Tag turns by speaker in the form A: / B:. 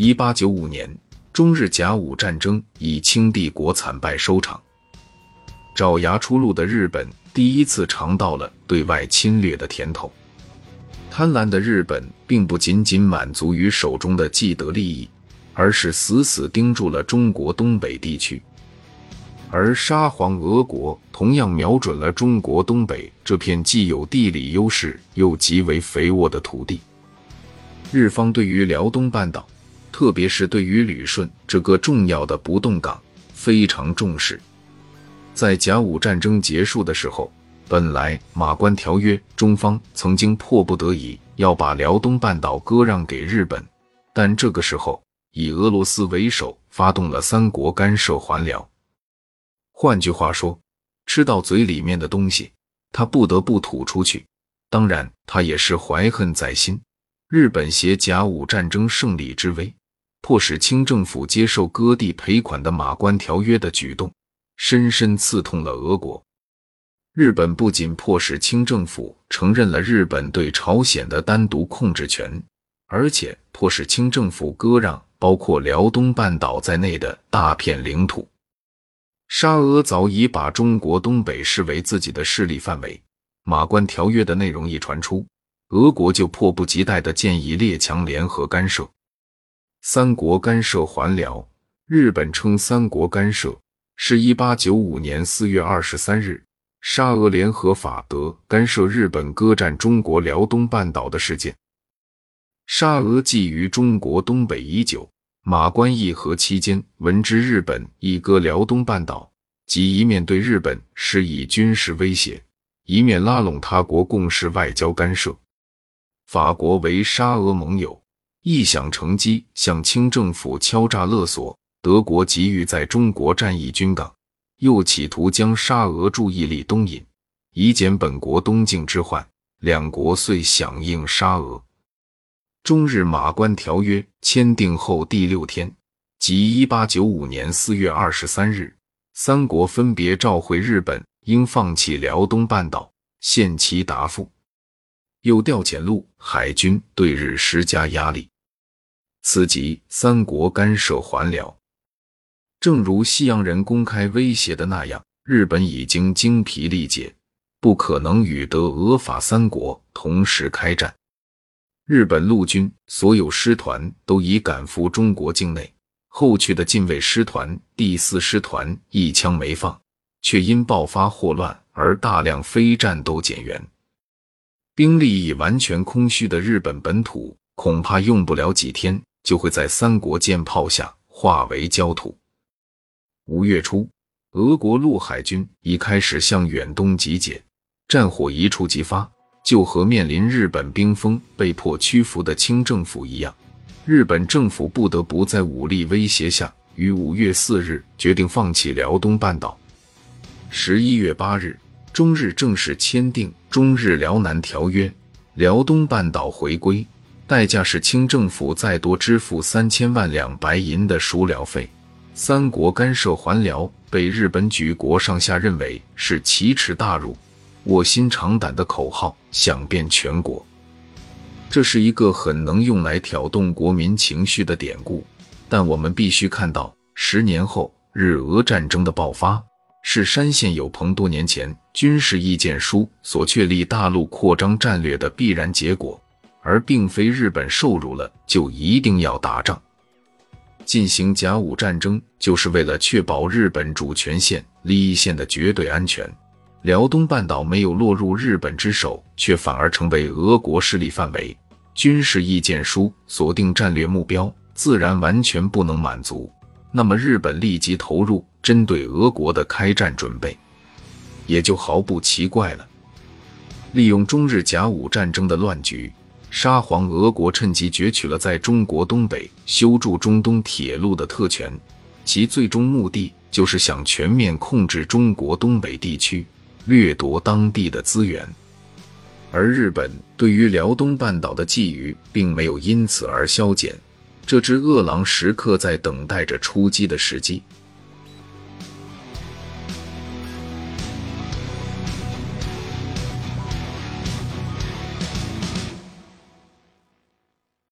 A: 一八九五年，中日甲午战争以清帝国惨败收场。爪牙出路的日本第一次尝到了对外侵略的甜头。贪婪的日本并不仅仅满足于手中的既得利益，而是死死盯住了中国东北地区。而沙皇俄国同样瞄准了中国东北这片既有地理优势又极为肥沃的土地。日方对于辽东半岛，特别是对于旅顺这个重要的不动港非常重视。在甲午战争结束的时候。本来马关条约，中方曾经迫不得已要把辽东半岛割让给日本，但这个时候以俄罗斯为首发动了三国干涉还辽。换句话说，吃到嘴里面的东西，他不得不吐出去。当然，他也是怀恨在心。日本携甲午战争胜利之威，迫使清政府接受割地赔款的马关条约的举动，深深刺痛了俄国。日本不仅迫使清政府承认了日本对朝鲜的单独控制权，而且迫使清政府割让包括辽东半岛在内的大片领土。沙俄早已把中国东北视为自己的势力范围。马关条约的内容一传出，俄国就迫不及待地建议列强联合干涉。三国干涉还辽，日本称三国干涉，是一八九五年四月二十三日。沙俄联合法德干涉日本割占中国辽东半岛的事件。沙俄觊觎中国东北已久，马关议和期间闻知日本已割辽东半岛，即一面对日本施以军事威胁，一面拉拢他国共事外交干涉。法国为沙俄盟友，一想乘机向清政府敲诈勒索。德国急于在中国战役军港。又企图将沙俄注意力东引，以减本国东境之患。两国遂响应沙俄。中日马关条约签订后第六天，即一八九五年四月二十三日，三国分别召回日本应放弃辽东半岛，限期答复，又调遣陆海军对日施加压力。此即三国干涉还辽。正如西洋人公开威胁的那样，日本已经精疲力竭，不可能与德、俄、法三国同时开战。日本陆军所有师团都已赶赴中国境内，后去的近卫师团第四师团一枪没放，却因爆发霍乱而大量非战斗减员。兵力已完全空虚的日本本土，恐怕用不了几天，就会在三国舰炮下化为焦土。五月初，俄国陆海军已开始向远东集结，战火一触即发，就和面临日本兵锋被迫屈服的清政府一样，日本政府不得不在武力威胁下，于五月四日决定放弃辽东半岛。十一月八日，中日正式签订《中日辽南条约》，辽东半岛回归，代价是清政府再多支付三千万两白银的赎辽费。三国干涉还辽，被日本举国上下认为是奇耻大辱、卧薪尝胆的口号，响遍全国。这是一个很能用来挑动国民情绪的典故，但我们必须看到，十年后日俄战争的爆发，是山县有朋多年前军事意见书所确立大陆扩张战略的必然结果，而并非日本受辱了就一定要打仗。进行甲午战争，就是为了确保日本主权线、利益线的绝对安全。辽东半岛没有落入日本之手，却反而成为俄国势力范围，军事意见书锁定战略目标，自然完全不能满足。那么，日本立即投入针对俄国的开战准备，也就毫不奇怪了。利用中日甲午战争的乱局。沙皇俄国趁机攫取了在中国东北修筑中东铁路的特权，其最终目的就是想全面控制中国东北地区，掠夺当地的资源。而日本对于辽东半岛的觊觎并没有因此而消减，这只饿狼时刻在等待着出击的时机。